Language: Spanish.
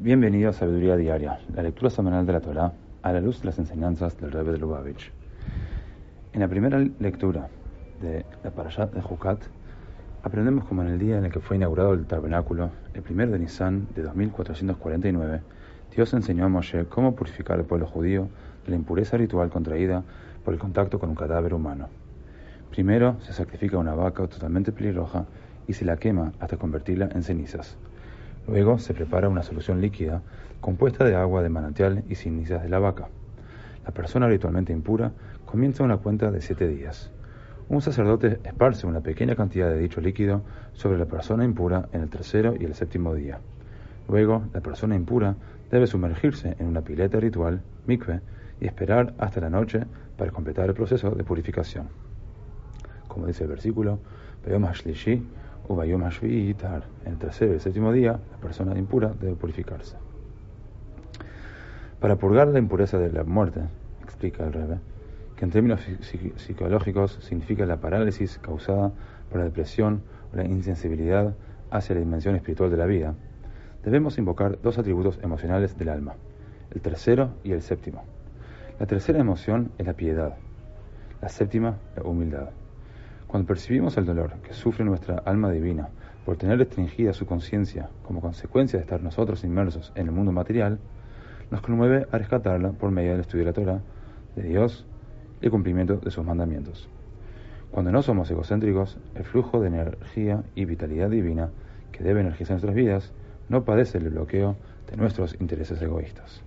Bienvenido a Sabiduría Diaria, la lectura semanal de la Torah a la luz de las enseñanzas del Rebbe de Lubavitch. En la primera lectura de la Parashat de Jukat, aprendemos como en el día en el que fue inaugurado el tabernáculo, el primero de Nisan de 2449, Dios enseñó a Moshe cómo purificar al pueblo judío de la impureza ritual contraída por el contacto con un cadáver humano. Primero se sacrifica una vaca totalmente pelirroja y se la quema hasta convertirla en cenizas. Luego se prepara una solución líquida compuesta de agua de manantial y cenizas de la vaca. La persona habitualmente impura comienza una cuenta de siete días. Un sacerdote esparce una pequeña cantidad de dicho líquido sobre la persona impura en el tercero y el séptimo día. Luego, la persona impura debe sumergirse en una pileta ritual, mikve, y esperar hasta la noche para completar el proceso de purificación. Como dice el versículo, en el tercer y el séptimo día, la persona impura debe purificarse. Para purgar la impureza de la muerte, explica el Rebbe, que en términos psicológicos significa la parálisis causada por la depresión o la insensibilidad hacia la dimensión espiritual de la vida, debemos invocar dos atributos emocionales del alma, el tercero y el séptimo. La tercera emoción es la piedad, la séptima la humildad. Cuando percibimos el dolor que sufre nuestra alma divina por tener restringida su conciencia como consecuencia de estar nosotros inmersos en el mundo material, nos conmueve a rescatarla por medio del estudio de la Torah, de Dios y el cumplimiento de sus mandamientos. Cuando no somos egocéntricos, el flujo de energía y vitalidad divina que debe energizar nuestras vidas no padece el bloqueo de nuestros intereses egoístas.